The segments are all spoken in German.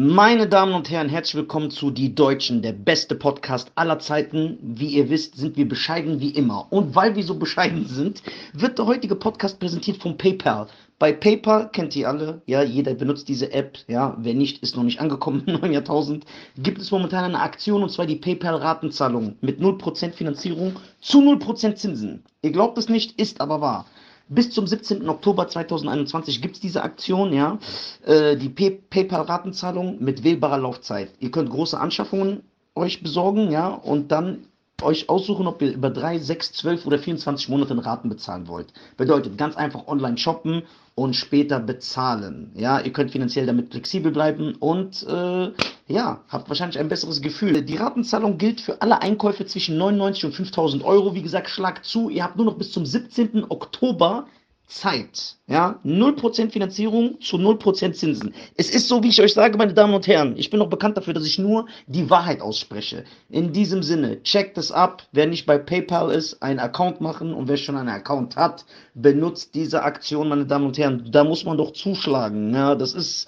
Meine Damen und Herren, herzlich willkommen zu Die Deutschen, der beste Podcast aller Zeiten. Wie ihr wisst, sind wir bescheiden wie immer. Und weil wir so bescheiden sind, wird der heutige Podcast präsentiert von PayPal. Bei PayPal kennt ihr alle, ja, jeder benutzt diese App, ja, wer nicht, ist noch nicht angekommen im neuen Jahrtausend. Gibt es momentan eine Aktion und zwar die PayPal-Ratenzahlung mit 0% Finanzierung zu 0% Zinsen. Ihr glaubt es nicht, ist aber wahr. Bis zum 17. Oktober 2021 gibt es diese Aktion, ja. Äh, die Pay PayPal-Ratenzahlung mit wählbarer Laufzeit. Ihr könnt große Anschaffungen euch besorgen, ja, und dann euch aussuchen, ob ihr über 3, 6, 12 oder 24 Monate in Raten bezahlen wollt. Bedeutet ganz einfach online shoppen und später bezahlen. Ja, ihr könnt finanziell damit flexibel bleiben und äh, ja, habt wahrscheinlich ein besseres Gefühl. Die Ratenzahlung gilt für alle Einkäufe zwischen 99 und 5000 Euro. Wie gesagt, schlag zu. Ihr habt nur noch bis zum 17. Oktober Zeit. Ja, 0% Finanzierung zu 0% Zinsen. Es ist so, wie ich euch sage, meine Damen und Herren. Ich bin auch bekannt dafür, dass ich nur die Wahrheit ausspreche. In diesem Sinne, checkt es ab. Wer nicht bei PayPal ist, einen Account machen und wer schon einen Account hat, benutzt diese Aktion, meine Damen und Herren. Da muss man doch zuschlagen. Ja, das ist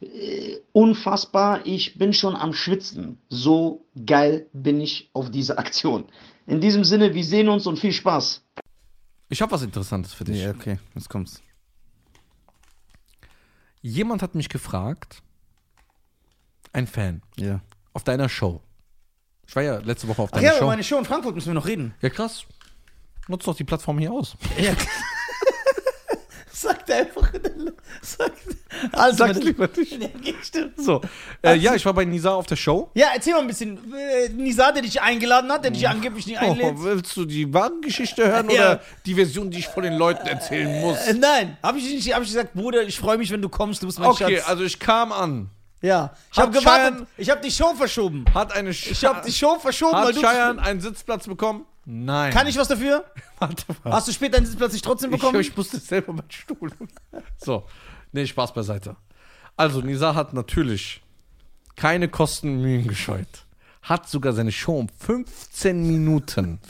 äh, unfassbar. Ich bin schon am Schwitzen. So geil bin ich auf diese Aktion. In diesem Sinne, wir sehen uns und viel Spaß. Ich habe was Interessantes für dich. Ja, okay, jetzt kommt's. Jemand hat mich gefragt, ein Fan, Ja. auf deiner Show. Ich war ja letzte Woche auf Ach deiner ja, über Show. meine Show in Frankfurt müssen wir noch reden. Ja, krass. Nutzt doch die Plattform hier aus. Ja. Sagt er einfach. Sagt, also, Sag's lieber nicht. Ja, okay, stimmt. So. Äh, ja, ich war bei Nisa auf der Show. Ja, erzähl mal ein bisschen. Äh, Nisa, der dich eingeladen hat, der dich angeblich nicht einlädt. Oh, willst du die Wagengeschichte hören Ja. oder die Version, die ich von den Leuten erzählen muss? Äh, nein, habe ich nicht. Hab ich gesagt, Bruder, ich freue mich, wenn du kommst. Du bist mein Okay, Schatz. also ich kam an. Ja. Ich habe gewartet. Cheyenne- Ich habe die Show verschoben. Hat eine Ich habe die Show verschoben, weil Hat du. Cheyenne einen Sitzplatz bekommen? Nein. Kann ich was dafür? Warte mal. Hast du später einen Sitzplatz nicht trotzdem Ich, bekommen? ich musste selber meinen Stuhl. So. Nee, Spaß beiseite. Also, Nisa hat natürlich keine Kosten und Mühen gescheut. Hat sogar seine Show um 15 Minuten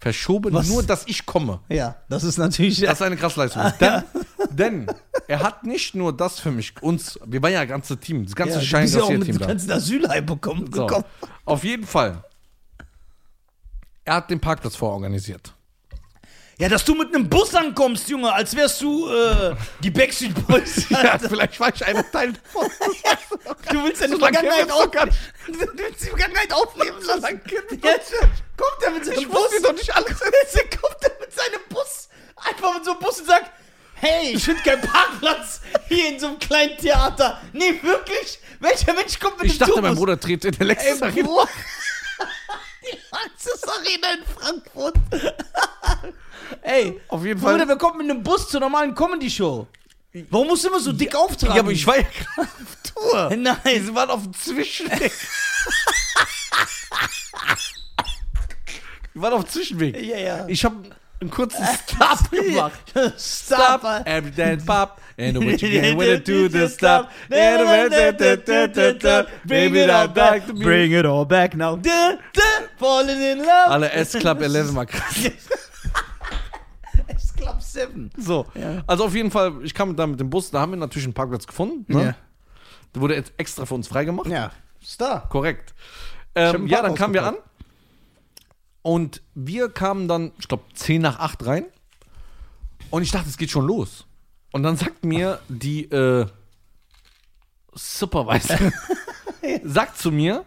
verschoben, Was? nur dass ich komme. ja, das ist natürlich. Das ist eine Krassleistung. denn, denn er hat nicht nur das für mich, uns, wir waren ja ein ganzes Team, das ganze ja, du bist ja auch mit dem ganzen Asylheim bekommen. So. Auf jeden Fall. Er hat den Parkplatz vororganisiert. Ja, dass du mit einem Bus ankommst, Junge, als wärst du äh, die Backstreet Boys. Ja, vielleicht war ich ein Teil davon. Du willst deine So lange Vergangenheit gibt's doch auf, gar nicht. du willst die Vergangenheit aufleben lassen. Jetzt kommt er mit seinem Ich Bus. wusste doch nicht alles. Jetzt kommt er mit seinem Bus einfach mit so einem Bus und sagt, hey, ich finde keinen Parkplatz hier in so einem kleinen Theater. Nee, wirklich? Welcher Mensch kommt mit Ich dem dachte, Tourbus? mein Bruder dreht in der Lexus Ey, Bro. Die Lanxess Arena in Frankfurt. Ey, Auf jeden Fall. Bruder, wir kommen mit einem Bus zur normalen Comedy-Show. Warum musst du immer so dick auftragen? Ja, aber ich war ja gerade auf Tour. Nein. Sie waren auf dem Zwischenweg. Wir waren auf dem Zwischenweg. Ja, ja. Ich habe einen kurzen Stop gemacht. Stop. every dance pop, and what you get when do the stop, baby that back to me. Bring it all back now. Falling in love. Alle S-Club 11 mal krass. Es Club 7. So, Ja. also auf jeden Fall, ich kam da mit dem Bus, da haben wir natürlich einen Parkplatz gefunden. Ne? Ja. Der wurde jetzt extra für uns freigemacht. Ja, Star. Korrekt. Ähm, ja, dann kamen wir an. Und wir kamen dann, ich glaube, 10 nach 8 rein. Und ich dachte, es geht schon los. Und dann sagt mir die äh, Supervisor, sagt zu mir,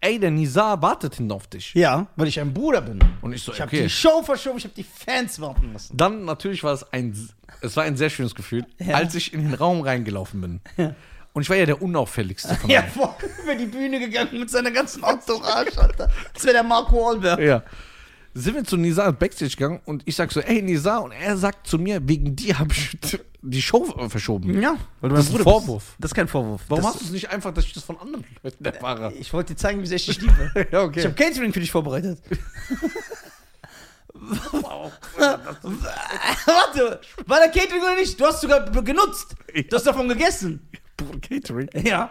ey, der Nizar wartet hinten auf dich. Ja, weil ich ein Bruder bin. Und ich so, Ich habe okay. die Show verschoben, ich habe die Fans warten lassen. Dann natürlich war es ein, es war ein sehr schönes Gefühl, Ja. als ich in den Raum reingelaufen bin. Und ich war ja der unauffälligste von Ja, allen. voll über die Bühne gegangen mit seiner ganzen Entourage, Alter. Das wäre der Marco Wahlberg. Ja. Sind wir zu Nizar Backstage gegangen und ich sag so, ey Nizar, und er sagt zu mir, wegen dir habe ich die Show äh, verschoben. Ja, weil du Das ist ein Vorwurf. Das ist kein Vorwurf. Warum das, hast du es nicht einfach, dass ich das von anderen Leuten erfahre? Ich wollte dir zeigen, wie sehr ich dich liebe. Ja, okay. Ich habe Catering für dich vorbereitet. Warte, war der Catering oder nicht? Du hast sogar genutzt. Du hast davon gegessen. Catering. Ja.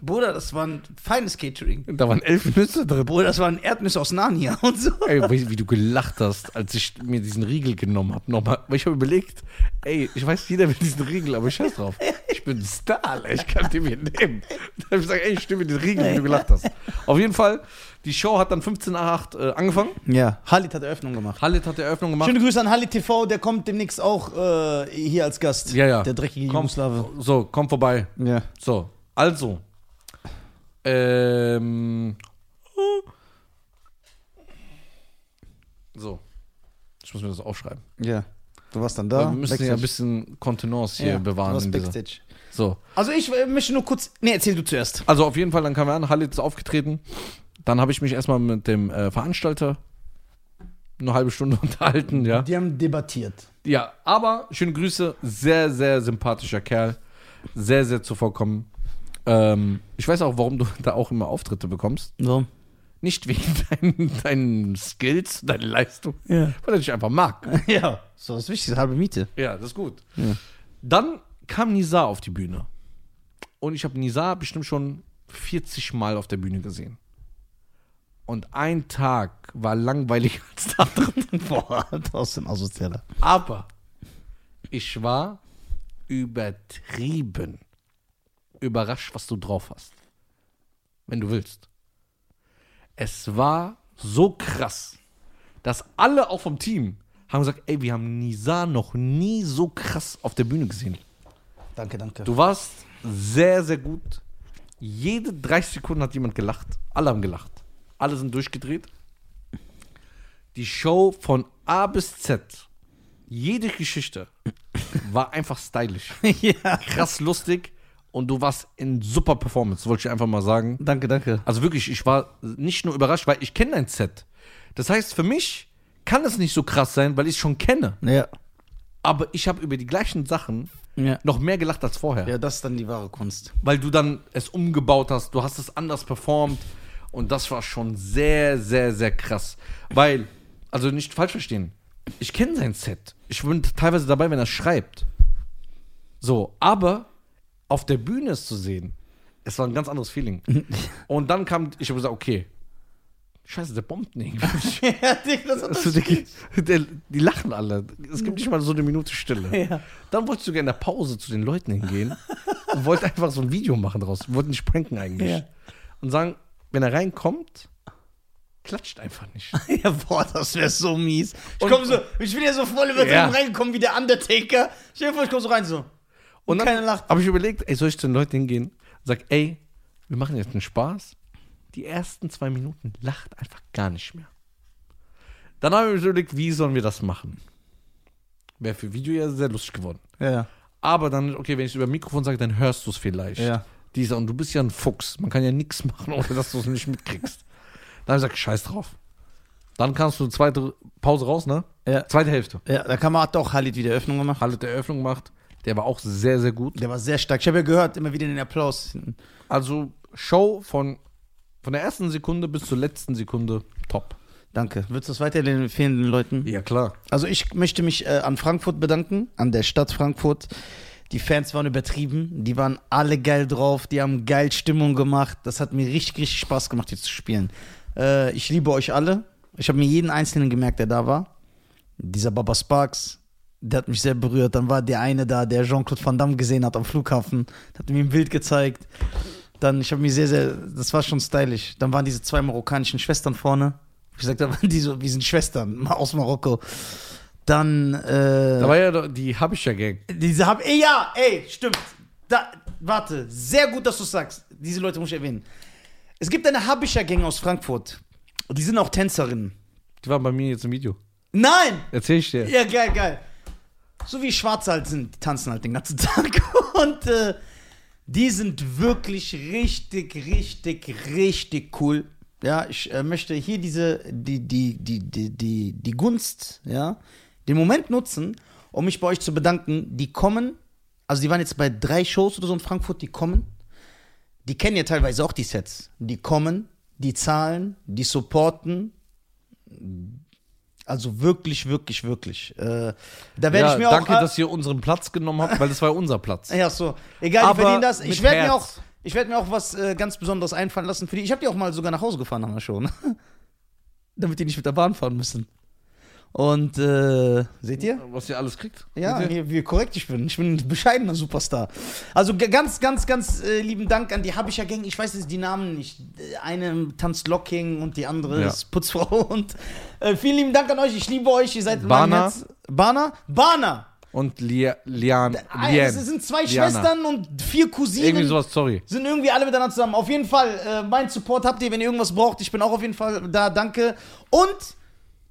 Bruder, das war ein feines Catering. Da waren elf Nüsse drin. Bruder, das waren Erdnüsse aus Narnia und so. Ey, wie, wie du gelacht hast, als ich mir diesen Riegel genommen habe. Nochmal, weil ich habe überlegt, ey, ich weiß, jeder will diesen Riegel, aber ich scheiß drauf. Ich bin ein Star, Alter. ich kann die mir nehmen. Da habe ich gesagt, ey, ich stimme dir Riegel, wie du gelacht hast. Auf jeden Fall, die Show hat dann 15 nach 8 äh, angefangen. Ja, Halit hat Eröffnung gemacht. Halit hat die Eröffnung gemacht. Schöne Grüße an Halit TV, der kommt demnächst auch äh, hier als Gast. Ja, ja. Der dreckige Komm, Jugoslawe. so, komm vorbei. Ja. So, also. Ähm. So. Ich muss mir das aufschreiben. Ja. Du warst dann da. wir müssen ja ein bisschen Kontenance hier Ja, bewahren. Du warst Backstage. So. Also ich äh, möchte nur kurz. Nee, erzähl du zuerst. Also auf jeden Fall, dann kam er an, Halit ist aufgetreten. Dann habe ich mich erstmal mit dem äh, Veranstalter eine halbe Stunde unterhalten, ja. Die haben debattiert. Ja, aber schöne Grüße, sehr, sehr sympathischer Kerl. Sehr, sehr zuvorkommen. Ähm, ich weiß auch, warum du da auch immer Auftritte bekommst. So. Nicht wegen deinen, deinen Skills, deiner Leistung, Ja. weil er dich einfach mag. Ja. So ist wichtig, halbe Miete. Ja, das ist gut. Ja. Dann kam Nizar auf die Bühne. Und ich habe Nizar bestimmt schon 40 Mal auf der Bühne gesehen. Und ein Tag war langweiliger als der andere. Boah, das ist ein Asozialer. Aber ich war übertrieben überrascht, was du drauf hast. Wenn du willst. Es war so krass, dass alle auch vom Team haben gesagt, ey, wir haben Nizar noch nie so krass auf der Bühne gesehen. Danke, danke. Du warst sehr, sehr gut. Jede 30 Sekunden hat jemand gelacht. Alle haben gelacht. Alle sind durchgedreht. Die Show von A bis Z, jede Geschichte war einfach stylisch. ja. Krass lustig und du warst in super Performance, wollte ich einfach mal sagen. Danke, danke. Also wirklich, ich war nicht nur überrascht, weil ich kenne dein Set. Das heißt, für mich kann es nicht so krass sein, weil ich es schon kenne. Ja. Aber ich habe über die gleichen Sachen Ja. noch mehr gelacht als vorher. Ja, das ist dann die wahre Kunst. weil du dann es umgebaut hast, du hast es anders performt und das war schon sehr, sehr, sehr krass. Weil, also nicht falsch verstehen, ich kenne sein Set. Ich bin teilweise dabei, wenn er schreibt. So, aber auf der Bühne es zu sehen, es war ein ganz anderes Feeling. Und dann kam, ich habe gesagt, okay, scheiße, der bombt nicht. ja, das hat Also, die, der, die lachen alle. Es gibt nicht mal so eine Minute Stille. Ja. Dann wollte ich sogar in der Pause zu den Leuten hingehen und wollte einfach so ein Video machen draus. Wollte nicht pranken eigentlich. Ja. Und sagen, wenn er reinkommt, klatscht einfach nicht. Ja, boah, das wäre so mies. Ich Und- komm so, ich bin ja so voll übertrieben Ja. reingekommen wie der Undertaker. Stell dir vor, ich komm so rein so. Und dann keiner lacht. habe ich überlegt, ey, soll ich zu den Leuten hingehen und sag, ey, wir machen jetzt einen Spaß. Die ersten zwei Minuten lacht einfach gar nicht mehr. Dann habe ich mir überlegt, wie sollen wir das machen? Wäre für Video ja sehr lustig geworden. Ja, Aber dann, okay, wenn ich es über Mikrofon sage, dann hörst du es vielleicht. ja. Dieser, und du bist ja ein Fuchs. Man kann ja nichts machen, ohne dass du es nicht mitkriegst. Dann habe ich gesagt, scheiß drauf. Dann kannst du zweite Pause raus, ne? Ja. Zweite Hälfte. Ja, da kann man hat auch Halit wieder Eröffnung gemacht. Halle der Eröffnung gemacht. Der war auch sehr, sehr gut. Der war sehr stark. Ich habe ja gehört, immer wieder den Applaus. Also Show von, von der ersten Sekunde bis zur letzten Sekunde top. Danke. Würdest du das weiterempfehlen den Leuten? Ja, klar. Also ich möchte mich äh, an Frankfurt bedanken, an der Stadt Frankfurt. Die Fans waren übertrieben, die waren alle geil drauf, die haben geil Stimmung gemacht. Das hat mir richtig, richtig Spaß gemacht, hier zu spielen. Äh, ich liebe euch alle. Ich habe mir jeden Einzelnen gemerkt, der da war. Dieser Baba Sparks, der hat mich sehr berührt. Dann war der eine da, der Jean-Claude Van Damme gesehen hat am Flughafen, der hat mir ein Bild gezeigt. Dann, ich habe mich sehr, sehr, das war schon stylisch. Dann waren diese zwei marokkanischen Schwestern vorne. Ich gesagt habe, die so, wir sind Schwestern aus Marokko. Dann, äh, Da war ja doch die Habischer-Gang. diese hab, ey, ja, ey, stimmt. Da, warte, sehr gut, dass du sagst. Diese Leute muss ich erwähnen. Es gibt eine Habischer-Gang aus Frankfurt. Die sind auch Tänzerinnen. Die waren bei mir jetzt im Video. Nein! Erzähl ich dir. Ja, geil, geil. So wie Schwarze halt sind, die tanzen halt den ganzen Tag. Und äh, die sind wirklich richtig, richtig, richtig cool. Ja, ich äh, möchte hier diese, die, die, die, die, die, die Gunst, ja, den Moment nutzen, um mich bei euch zu bedanken. Die kommen, also die waren jetzt bei drei Shows oder so in Frankfurt, die kommen. Die kennen ja teilweise auch die Sets. Die kommen, die zahlen, die supporten. Also wirklich, wirklich, wirklich. Äh, da werde Ja, ich mir danke, auch. dass ihr unseren Platz genommen habt, weil das war unser Platz. Ja, so. Egal, Aber verdienen das. Ich werde mir auch, Herz. ich werde mir auch was äh, ganz Besonderes einfallen lassen für die. Ich habe die auch mal sogar nach Hause gefahren nach der Show, ne? damit die nicht mit der Bahn fahren müssen. Und äh, seht ihr? Was ihr alles kriegt? Ja, wie, wie korrekt ich bin. Ich bin ein bescheidener Superstar. Also ganz, ganz, ganz äh, lieben Dank an die Habischer Gang. Ich weiß jetzt die Namen nicht. Eine tanzt Locking und die andere Ja. ist Putzfrau. Und äh, vielen lieben Dank an euch. Ich liebe euch. Ihr seid Bana. Bana? Bana! Und Lia, Lian. Ah. Es sind zwei Liana. Schwestern und vier Cousinen. Irgendwie sowas, sorry. Sind irgendwie alle miteinander zusammen. Auf jeden Fall, äh, mein Support habt ihr, wenn ihr irgendwas braucht. Ich bin auch auf jeden Fall da, danke. Und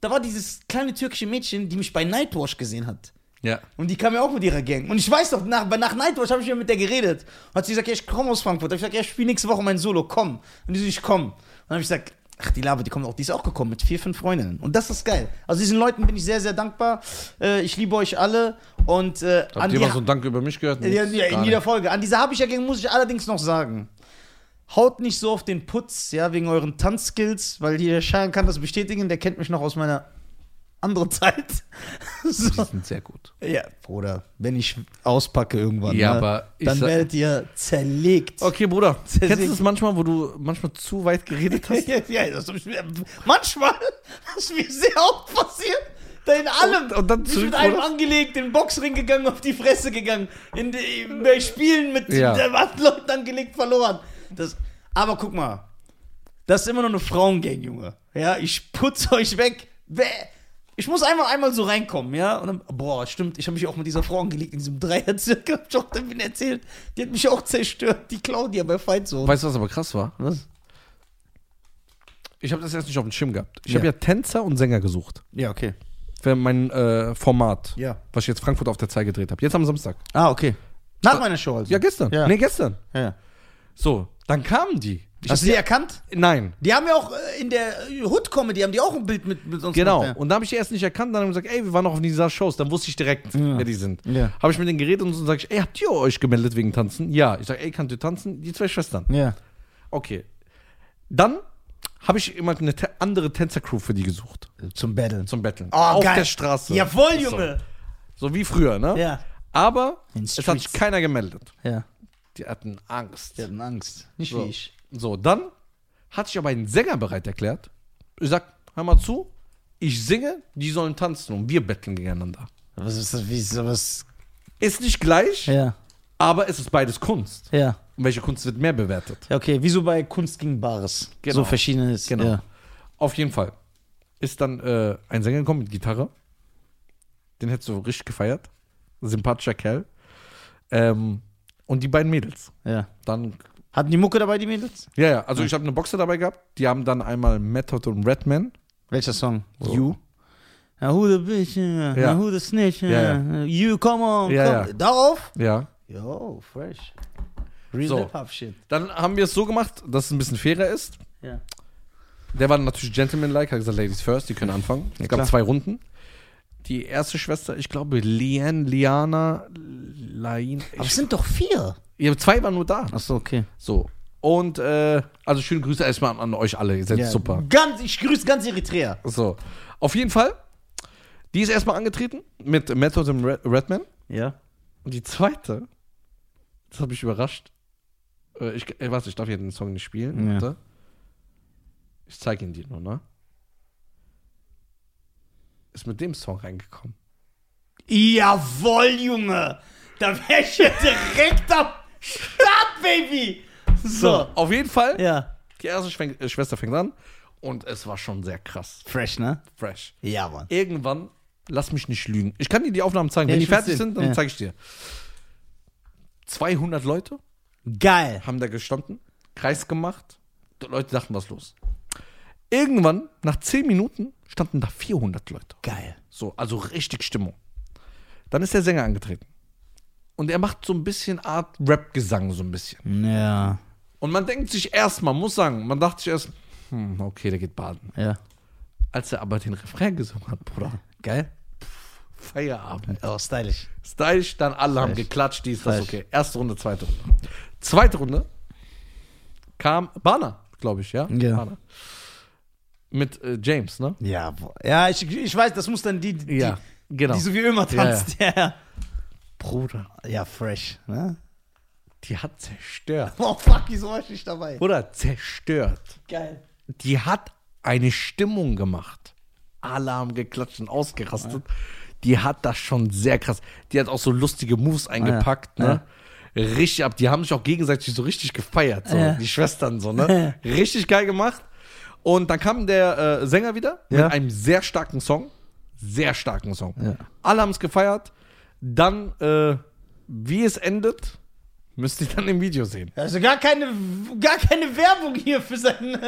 da war dieses kleine türkische Mädchen, die mich bei Nightwash gesehen hat. Ja. Und die kam ja auch mit ihrer Gang. Und ich weiß doch, nach, nach Nightwatch habe ich ja mit der geredet. Hat sie gesagt, ja, ich komme aus Frankfurt. Da hab ich gesagt, ja, ich spiele nächste Woche mein Solo, komm. Und die so, ich komm. Und dann habe ich gesagt, ach, die Lava, die kommt auch, die ist auch gekommen mit vier, fünf Freundinnen. Und das ist geil. Also diesen Leuten bin ich sehr, sehr dankbar. Äh, ich liebe euch alle. Und äh, Habt ihr die- mal so einen Dank über mich gehört? ja, ja, in jeder Folge. An diese Habischer Gang muss ich allerdings noch sagen. Haut nicht so auf den Putz, ja, wegen euren Tanzskills, weil hier der Schein kann das bestätigen, der kennt mich noch aus meiner anderen Zeit. Die so. sind sehr gut. Ja, Bruder, wenn ich auspacke irgendwann, Ja, ne, aber dann sag- werdet ihr zerlegt. Okay, Bruder. Sehr Kennst du das manchmal, wo du manchmal zu weit geredet hast? ja, ja, das ich mir, manchmal, das ist mir sehr oft passiert. Da in allem. Und- und dann ich zurück, mit einem oder? angelegt, in den Boxring gegangen, auf die Fresse gegangen. In die, bei Spielen mit Ja. Leuten angelegt, verloren. Das, aber guck mal, das ist immer noch eine Frauengang, Junge. Ja, ich putze euch weg. Bäh. Ich muss einmal einmal so reinkommen, ja. Und dann, boah, stimmt, ich habe mich auch mit dieser Frau angelegt in diesem Dreier-Zirkel, hab ich auch davon erzählt. Die hat mich auch zerstört, die Claudia bei Fight so. Weißt du, was aber krass war? Was? Ich habe das erst nicht auf dem Schirm gehabt. Ich Ja. habe ja Tänzer und Sänger gesucht. Ja, okay. Für mein äh, Format, Ja. was ich jetzt Frankfurt auf der Zeit gedreht habe. Jetzt am Samstag. Ah, okay. Nach meiner Show also. Ja, gestern. Ja. Nee, gestern. ja. So, dann kamen die. Ich Hast du die erkannt? Nein. Die haben ja auch äh, in der Hood-Comedy, haben die auch ein Bild mit, mit uns Genau. gemacht. Und da habe ich die erst nicht erkannt. Dann haben die gesagt, ey, wir waren noch auf dieser Shows. Dann wusste ich direkt, Ja. wer die sind. Ja. Habe ich mit denen geredet und so sage ich, ey, habt ihr euch gemeldet wegen Tanzen? Ja. Ich sage, ey, könnt ihr tanzen? Die zwei Schwestern. Ja. ja. Okay. Dann habe ich immer eine te- andere Tänzercrew für die gesucht. Zum Battlen. Zum Betteln. Oh, auf der Straße. Jawohl, Junge. So, so wie früher, ne? Ja. Aber In es hat sich Streets. keiner gemeldet. Ja. Die hatten Angst. Die hatten Angst. Nicht So. wie ich. So, dann hat sich aber ein Sänger bereit erklärt. Ich sag, hör mal zu, ich singe, die sollen tanzen und wir betteln gegeneinander. Was ist das? Wie ist das? Ist nicht gleich, Ja. aber es ist beides Kunst. Ja. Und welche Kunst wird mehr bewertet? Ja, okay. Wieso bei Kunst gegen Bares? Genau. So verschiedenes. Genau. Ja. Auf jeden Fall. Ist dann äh, ein Sänger gekommen mit Gitarre. Den hättest du richtig gefeiert. Sympathischer Kerl. Ähm, und die beiden Mädels. ja. Dann, Hatten die Mucke dabei, die Mädels? ja, ja, also ich habe eine Boxer dabei gehabt. Die haben dann einmal Method und Redman. Welcher Song? You. Ja, who the bitch, ja. Ja. who the snitch. Ja, You, come on, Ja, come. ja. Darauf? Ja. Yo, fresh. Real So. Hip-Hop-Shit. Dann haben wir es so gemacht, dass es ein bisschen fairer ist. Ja. Der war natürlich gentleman-like, hat gesagt, Ladies first, die können anfangen. Es gab klar. zwei Runden. Die erste Schwester, ich glaube, Lian, Liana, Lain. Aber es sind doch vier. ja, zwei waren nur da. Achso, okay. So. Und, äh, also schöne Grüße erstmal an, an euch alle. Ihr seid super. Ganz, ich grüße ganz Eritrea. So. Auf jeden Fall, die ist erstmal angetreten mit Method und Red Redman. Ja. Und die zweite, das hat mich überrascht. Äh, ich, äh, warte, ich darf hier den Song nicht spielen. Ja. Warte. Ich zeige ihn dir nur, ne? Ist mit dem Song reingekommen. Jawohl, Junge. Da wär ich ja direkt am Start, Baby. So. Auf jeden Fall, Ja. die erste Schwen äh, Schwester fängt an und es war schon sehr krass. Fresh, ne? Fresh. Ja, Mann. Irgendwann, lass mich nicht lügen. Ich kann dir die Aufnahmen zeigen. Ja, Wenn die fertig sind, dann Ja. zeige ich dir. 200 Leute Geil. haben da gestanden, Kreis gemacht. Die Leute dachten, was ist los? Irgendwann, nach 10 Minuten, standen da 400 Leute. Geil. So, also richtig Stimmung. Dann ist der Sänger angetreten. Und er macht so ein bisschen Art Rap-Gesang, so ein bisschen. Ja. Und man denkt sich erstmal, muss sagen, man dachte sich erst, hm, okay, der geht baden. Ja. Als er aber den Refrain gesungen hat, Bruder, Geil. Feierabend. Oh, stylisch. Stylisch, dann alle haben Fresh. geklatscht, dies, das, Fresh. okay. Erste Runde, zweite Runde. Zweite Runde kam Bana, glaube ich, ja? Ja. Bana. Mit äh, James, ne? Ja, boah. ja ich, ich weiß, das muss dann die, die, genau. die so wie immer tanzt. Ja, ja. Bruder, Ja, fresh. Ne? die hat zerstört. Oh, fuck, wieso war ich nicht dabei? Bruder, zerstört. Geil. Die hat eine Stimmung gemacht. Alle haben geklatscht und ausgerastet. Die hat das schon sehr krass. Die hat auch so lustige Moves eingepackt, Ja. ne? Richtig ab. Die haben sich auch gegenseitig so richtig gefeiert, so, Ja. die Schwestern, so, ne? Richtig geil gemacht. Und dann kam der äh, Sänger wieder Ja. mit einem sehr starken Song. Sehr starken Song. Ja. Alle haben es gefeiert. Dann, äh, wie es endet, müsst ihr dann im Video sehen. Also gar keine, gar keine Werbung hier für seinen.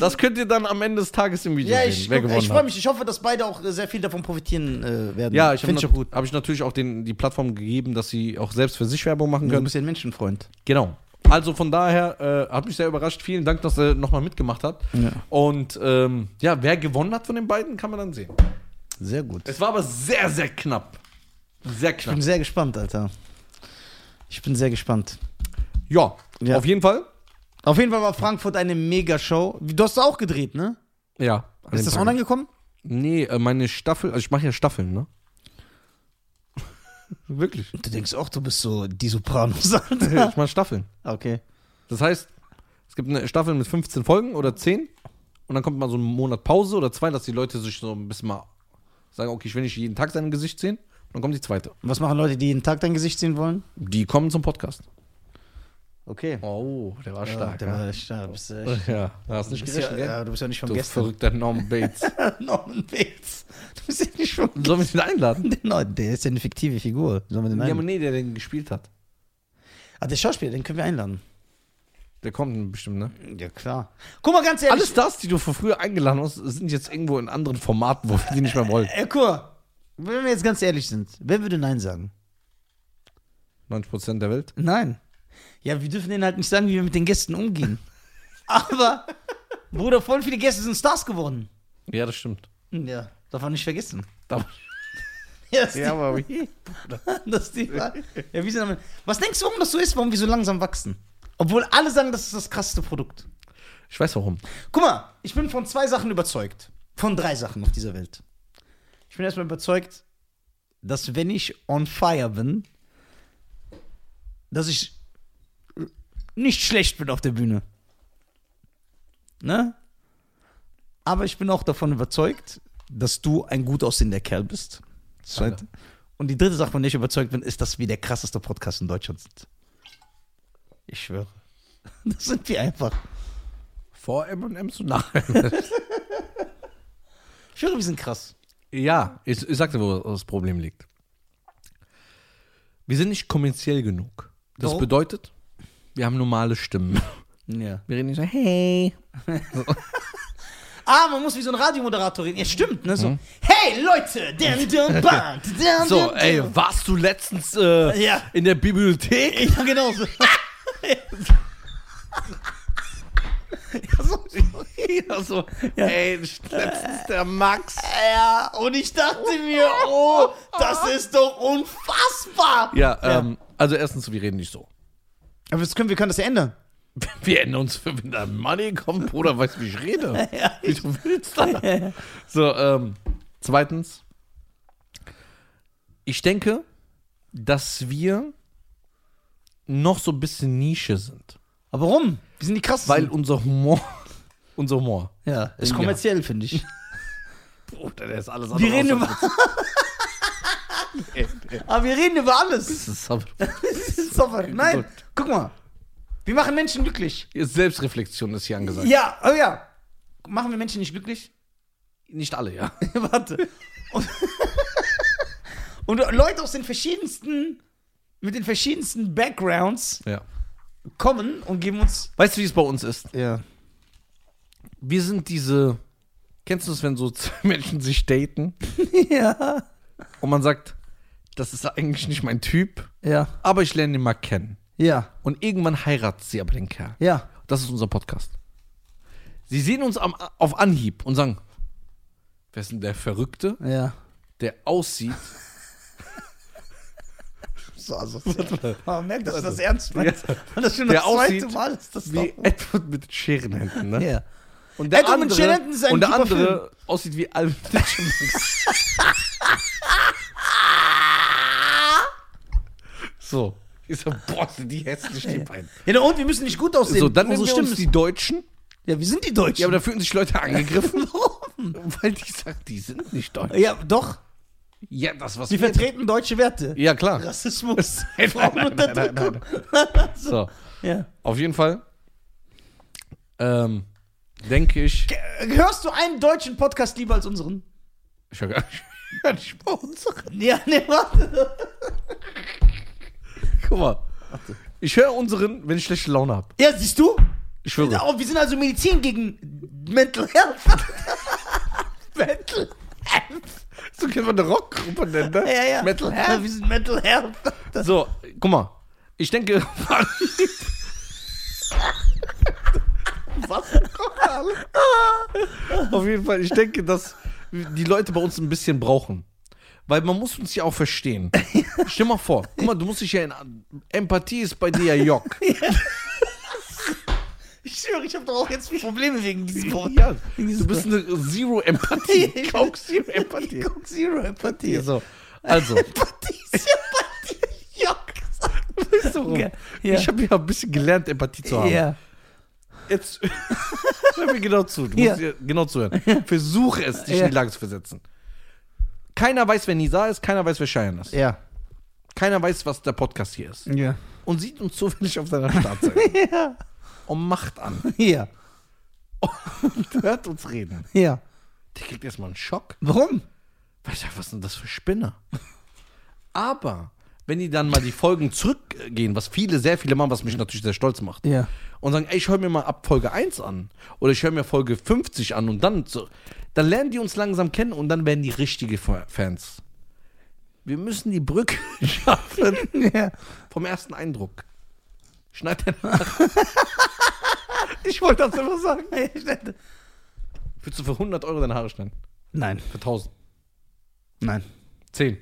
Das könnt ihr dann am Ende des Tages im Video ja, sehen, ich, wer guck, gewonnen ich freue mich. Ich hoffe, dass beide auch äh, sehr viel davon profitieren äh, werden. Ja, ich finde habe ich auch gut. hab ich natürlich auch den, die Plattform gegeben, dass sie auch selbst für sich Werbung machen Du können. bist ja ein Menschenfreund. Genau. Also von daher äh, hat mich sehr überrascht. Vielen Dank, dass er nochmal mitgemacht hat. Ja. Und ähm, ja, wer gewonnen hat von den beiden, kann man dann sehen. Sehr gut. Es war aber sehr, sehr knapp. Sehr Ich knapp. bin sehr gespannt, Alter. Ich bin sehr gespannt. Ja, Ja. auf jeden Fall. Auf jeden Fall war Frankfurt eine Mega-Show. Du hast auch gedreht, ne? Ja. Ist das online gekommen? Nee, äh, meine Staffel, also ich mache ja Staffeln, ne? Wirklich. Du denkst auch, du bist so die Sopranos. Ich mache Staffeln. okay. Das heißt, es gibt eine Staffel mit 15 Folgen oder 10 und dann kommt mal so ein Monat Pause oder zwei, dass die Leute sich so ein bisschen mal sagen, okay, ich will nicht jeden Tag sein Gesicht sehen. Und dann kommt die zweite. Und was machen Leute, die jeden Tag dein Gesicht sehen wollen? Die kommen zum Podcast. Okay. Oh, der war Ja, der war stark. Bist, Ja, da hast du, nicht bist ja, gerechnet, gell? ja, du bist ja nicht von Du gestern. verrückter Norman Bates. Norman Bates. Du bist ja nicht von Sollen wir den einladen? gestern. Der ist ja eine fiktive Figur. Sollen wir den Ja, aber einladen? nee, der den gespielt hat. Ah, der Schauspieler, den können wir einladen. Der kommt bestimmt, ne? Ja, klar. Guck mal, ganz ehrlich. Alle Stars, die du von früher eingeladen hast, sind jetzt irgendwo in anderen Formaten, wo wir die nicht mehr wollen. Äh, guck mal. Wenn wir jetzt ganz ehrlich sind, wer würde Nein sagen? 90% der Welt. Nein. Ja, wir dürfen denen halt nicht sagen, wie wir mit den Gästen umgehen. Aber, Bruder, voll viele Gäste sind Stars geworden. Ja, das stimmt. Ja, darf man nicht vergessen. Da- Ja, das ist Ja, aber wie? das ist die ja, wie sind? Was denkst du, warum das so ist, warum wir so langsam wachsen? Obwohl alle sagen, das ist das krasseste Produkt. Ich weiß warum. Guck mal, ich bin von zwei Sachen überzeugt. Von drei Sachen auf dieser Welt. Ich bin erstmal überzeugt, dass wenn ich on fire bin, dass ich nicht schlecht bin auf der Bühne. Ne? Aber ich bin auch davon überzeugt, dass du ein gut aussehender Kerl bist. Zweite. Und die dritte Sache, von der ich überzeugt bin, ist, dass wir der krasseste Podcast in Deutschland sind. Ich schwöre. Das sind wir einfach. Vor M&M's und nach Ich schwöre, wir sind krass. Ja, ich, ich sagte, wo das Problem liegt. Wir sind nicht kommerziell genug. Das Warum? bedeutet, wir haben normale Stimmen. Ja. Wir reden nicht so, hey. Ah, man muss wie so ein Radiomoderator reden. Ja, stimmt, ne? So, hey Leute, dun, dun, bam, dun, So, dun, ey, warst du letztens äh, Ja. in der Bibliothek? Ja, genau so. ja, so. Ja, so, ey, letztens der Max. ja, und ich dachte mir, oh, das ist doch unfassbar. Ja, ähm, also erstens, wir reden nicht so. Aber das können, wir können das ja ändern. Wir ändern uns, wenn da Money kommt, Bruder, weißt du, wie ich rede? Wie du willst, Alter. So, ähm, zweitens, ich denke, dass wir noch so ein bisschen Nische sind. Aber warum? Wir sind die krassesten. Weil unser Humor, unser Humor, ja, ist Ja. kommerziell, finde ich. Bruder, der ist alles Wir reden über, aber wir reden über alles. Das ist aber- Das ist super. Nein, guck mal. Wir machen Menschen glücklich. Selbstreflexion ist hier angesagt. Ja, oh ja. Machen wir Menschen nicht glücklich? Nicht alle, ja. Warte. Und, und Leute aus den verschiedensten, mit den verschiedensten Backgrounds ja. kommen und geben uns. Weißt du, wie es bei uns ist? Ja. Wir sind diese. Kennst du es, wenn so zwei Menschen sich daten Ja. und man sagt, das ist eigentlich nicht mein Typ, Ja. aber ich lerne ihn mal kennen. Ja. Und irgendwann heiratet sie aber den Kerl. Ja. Das ist unser Podcast. Sie sehen uns am, auf Anhieb und sagen, wer ist denn der Verrückte, Ja. der aussieht? So, also. Man merkt, dass du das ernst meinst. Und das ist schon Der das zweite aussieht Mal ist das Wie doch. Edward mit Scherenhänden, ne? Ja. Und Edward mit Scherenhänden ist ein und der andere aussieht wie Alvin mit den Chipmunks. So. Ich so, boah, sind die hässlich, die beiden. Ja, und wir müssen nicht gut aussehen. So, dann nehmen Unsere wir uns die Deutschen. Ja, wir sind die Deutschen. Ja, aber da fühlen sich Leute angegriffen. Warum? Weil die sagt, die sind nicht deutsch. Ja, doch. Ja, das was Sie wir- vertreten deutsche Werte. Ja, klar. Rassismus. Nein, nein, nein, nein, nein, nein, nein. So, Ja. auf jeden Fall ähm, denke ich. Hörst du einen deutschen Podcast lieber als unseren? Ich höre gar nicht, gar nicht bei unseren. Ja, ne, warte. Guck mal. Ich höre unseren, wenn ich schlechte Laune habe. Ja, siehst du? Ich schwöre. Oh, wir sind also Medizin gegen Mental Health. Mental So kann man eine Rockgruppe nennen, ne? Ja, ja. Metal Ja, Health. wir sind Mental Health. Das So, guck mal. Ich denke. Was? Auf jeden Fall, ich denke, dass die Leute bei uns ein bisschen brauchen. Weil man muss uns ja auch verstehen. Stell mal vor, guck mal, du musst dich ja in. Empathie ist bei dir ja Jock. ich schwöre, ich habe doch auch jetzt Probleme wegen diesem Wort. Ja, du bist eine Zero Empathie. Coke Zero Empathie. Coke Zero Empathie. So, also, Empathie ist Empathie. Jock. weißt du warum? Ja. Ich habe ja ein bisschen gelernt, Empathie zu haben. Ja. Jetzt hör mir genau zu. Du Ja. musst dir genau zuhören. Versuche es, dich Ja. in die Lage zu versetzen. Keiner weiß, wer Nisa ist, keiner weiß, wer Cheyenne ist. Ja. Keiner weiß, was der Podcast hier ist. Ja. Und sieht uns zufällig auf seiner Startseite. Ja. Und macht an. Ja. Und hört uns reden. Ja. Der kriegt erstmal einen Schock. Warum? Weil ich sag, was sind das für Spinner? Aber wenn die dann mal die Folgen zurückgehen, was viele, sehr viele machen, was mich natürlich sehr stolz macht, Ja. und sagen, ey, ich höre mir mal ab Folge 1 an oder ich höre mir Folge 50 an und dann so, dann lernen die uns langsam kennen und dann werden die richtige Fa- Fans. Wir müssen die Brücke schaffen Ja. vom ersten Eindruck. Schneid den nach. Ich wollte das immer sagen. Würdest du für 100 Euro deine Haare schneiden? Nein. Für 1000? Nein. 10?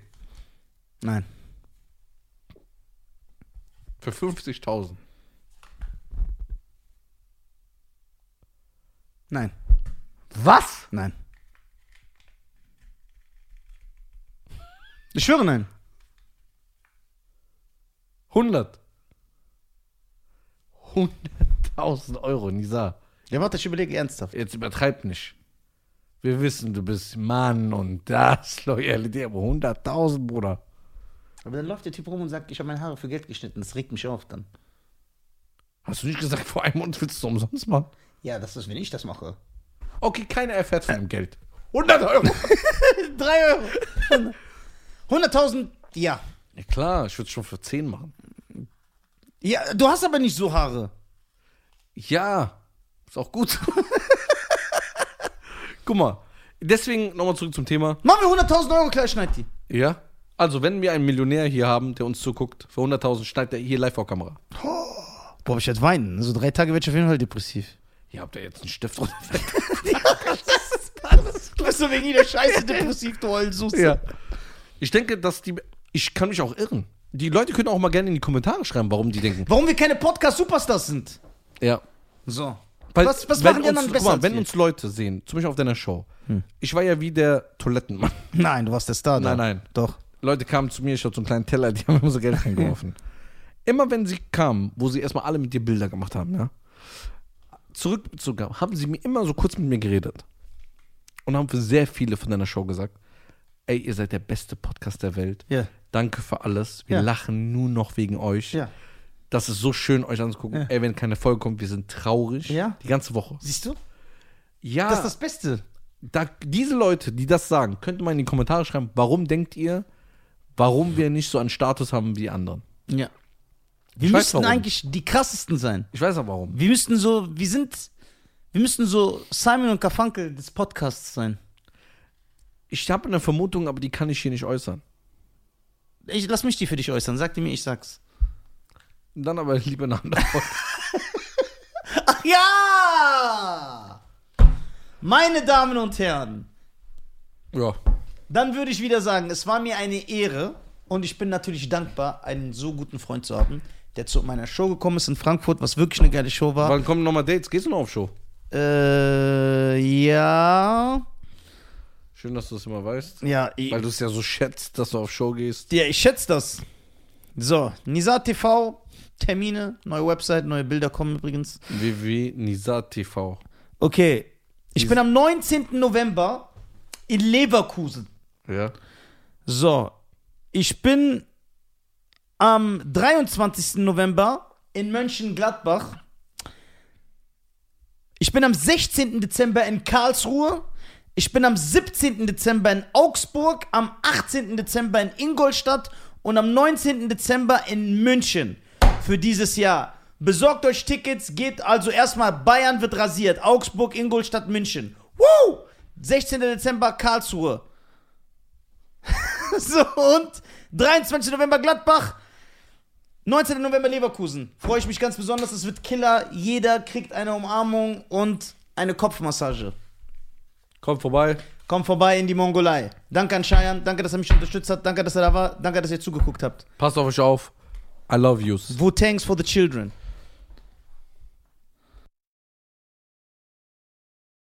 Nein. Für 50.000? Nein. Was? Nein. Ich schwöre nein. 100? 100.000 Euro, Nisa. Ja, warte, ich überlege ernsthaft. Jetzt übertreib nicht. Wir wissen, du bist Mann und das, Loyalität, aber 100.000, Bruder. Aber dann läuft der Typ rum und sagt, ich habe meine Haare für Geld geschnitten. Das regt mich auf dann. Hast du nicht gesagt, vor einem Monat willst du es umsonst machen? Ja, das ist, wenn ich das mache. Okay, keiner erfährt von dem Geld. 100 Euro. Drei Euro. 100.000, ja. Ja klar, ich würde es schon für 10 machen. Ja, du hast aber nicht so Haare. Ja, ist auch gut. Guck mal, deswegen nochmal zurück zum Thema. Machen wir 100.000 Euro, klar, schneid die. Ja, also wenn wir einen Millionär hier haben, der uns zuguckt, für 100.000 schneidet er hier live vor Kamera. Boah, ich jetzt weinen. So drei Tage werde ich auf jeden Fall depressiv. Ihr habt ja jetzt einen Stift drunter. Du bist so wegen jeder Scheiße depressiv, du Heulsuchst. Ja. Ich denke, dass die. Ich kann mich auch irren. Die Leute können auch mal gerne in die Kommentare schreiben, warum die denken. Warum wir keine Podcast-Superstars sind. Ja. So. Weil, Was- was machen die anderen guck besser mal, als Wenn uns Leute sehen, zum Beispiel auf deiner Show, ich war ja wie der Toilettenmann. Nein, du warst der Star da. Nein, nein. Doch. Leute kamen zu mir, ich hatte so einen kleinen Teller, die haben immer so Geld reingeworfen. immer wenn sie kamen, wo sie erstmal alle mit dir Bilder gemacht haben, ja, zurückbezogen haben sie mir immer so kurz mit mir geredet. Und haben für sehr viele von deiner Show gesagt, ey, ihr seid der beste Podcast der Welt. Ja. Danke für alles. Wir Ja. lachen nur noch wegen euch. Ja. Das ist so schön, euch anzugucken. Ey, wenn keine Folge kommt, wir sind traurig. Die ganze Woche. Siehst du? Ja, Das ist das Beste. da, diese Leute, die das sagen, könnt ihr mal in die Kommentare schreiben, warum denkt ihr, warum wir nicht so einen Status haben wie die anderen? Ja. Wir Ich weiß müssten eigentlich die krassesten sein. Ich weiß auch warum. Wir müssten so, wir sind, wir müssten so Simon und Garfunkel des Podcasts sein. Ich habe eine Vermutung, aber die kann ich hier nicht äußern. Ich, lass mich die für dich äußern. Sag die mir, ich sag's. Dann aber lieber eine andere Folge. Ach ja! Meine Damen und Herren, ja. Dann würde ich wieder sagen, es war mir eine Ehre und ich bin natürlich dankbar, einen so guten Freund zu haben, der zu meiner Show gekommen ist in Frankfurt, was wirklich eine geile Show war. Wann kommen nochmal Dates? Gehst du noch auf Show? Äh, ja. Schön, dass du das immer weißt. Ja, ich, Weil du es ja so schätzt, dass du auf Show gehst. ja, ich schätze das. So, Nisa TV, Termine, neue Website, neue Bilder kommen übrigens. www.nisa.tv. Okay, Ich bin am 19. November in Leverkusen. Ja. So, ich bin am 23. November in Mönchengladbach. Ich bin am 16. Dezember in Karlsruhe. Ich bin am 17. Dezember in Augsburg, am 18. Dezember in Ingolstadt und am 19. Dezember in München für dieses Jahr. Besorgt euch Tickets, geht also erstmal Bayern wird rasiert, Augsburg, Ingolstadt, München. Woo! 16. Dezember Karlsruhe. so und 23. November Gladbach, 19. November Leverkusen. Freue ich mich ganz besonders, es wird Killer. Jeder kriegt eine Umarmung und eine Kopfmassage. Kommt vorbei. Kommt vorbei in die Mongolei. Danke an Cheyenne, danke, dass er mich unterstützt hat, danke, dass er da war, danke, dass ihr zugeguckt habt. Passt auf euch auf. I love yous. Wu-Tangs for the children.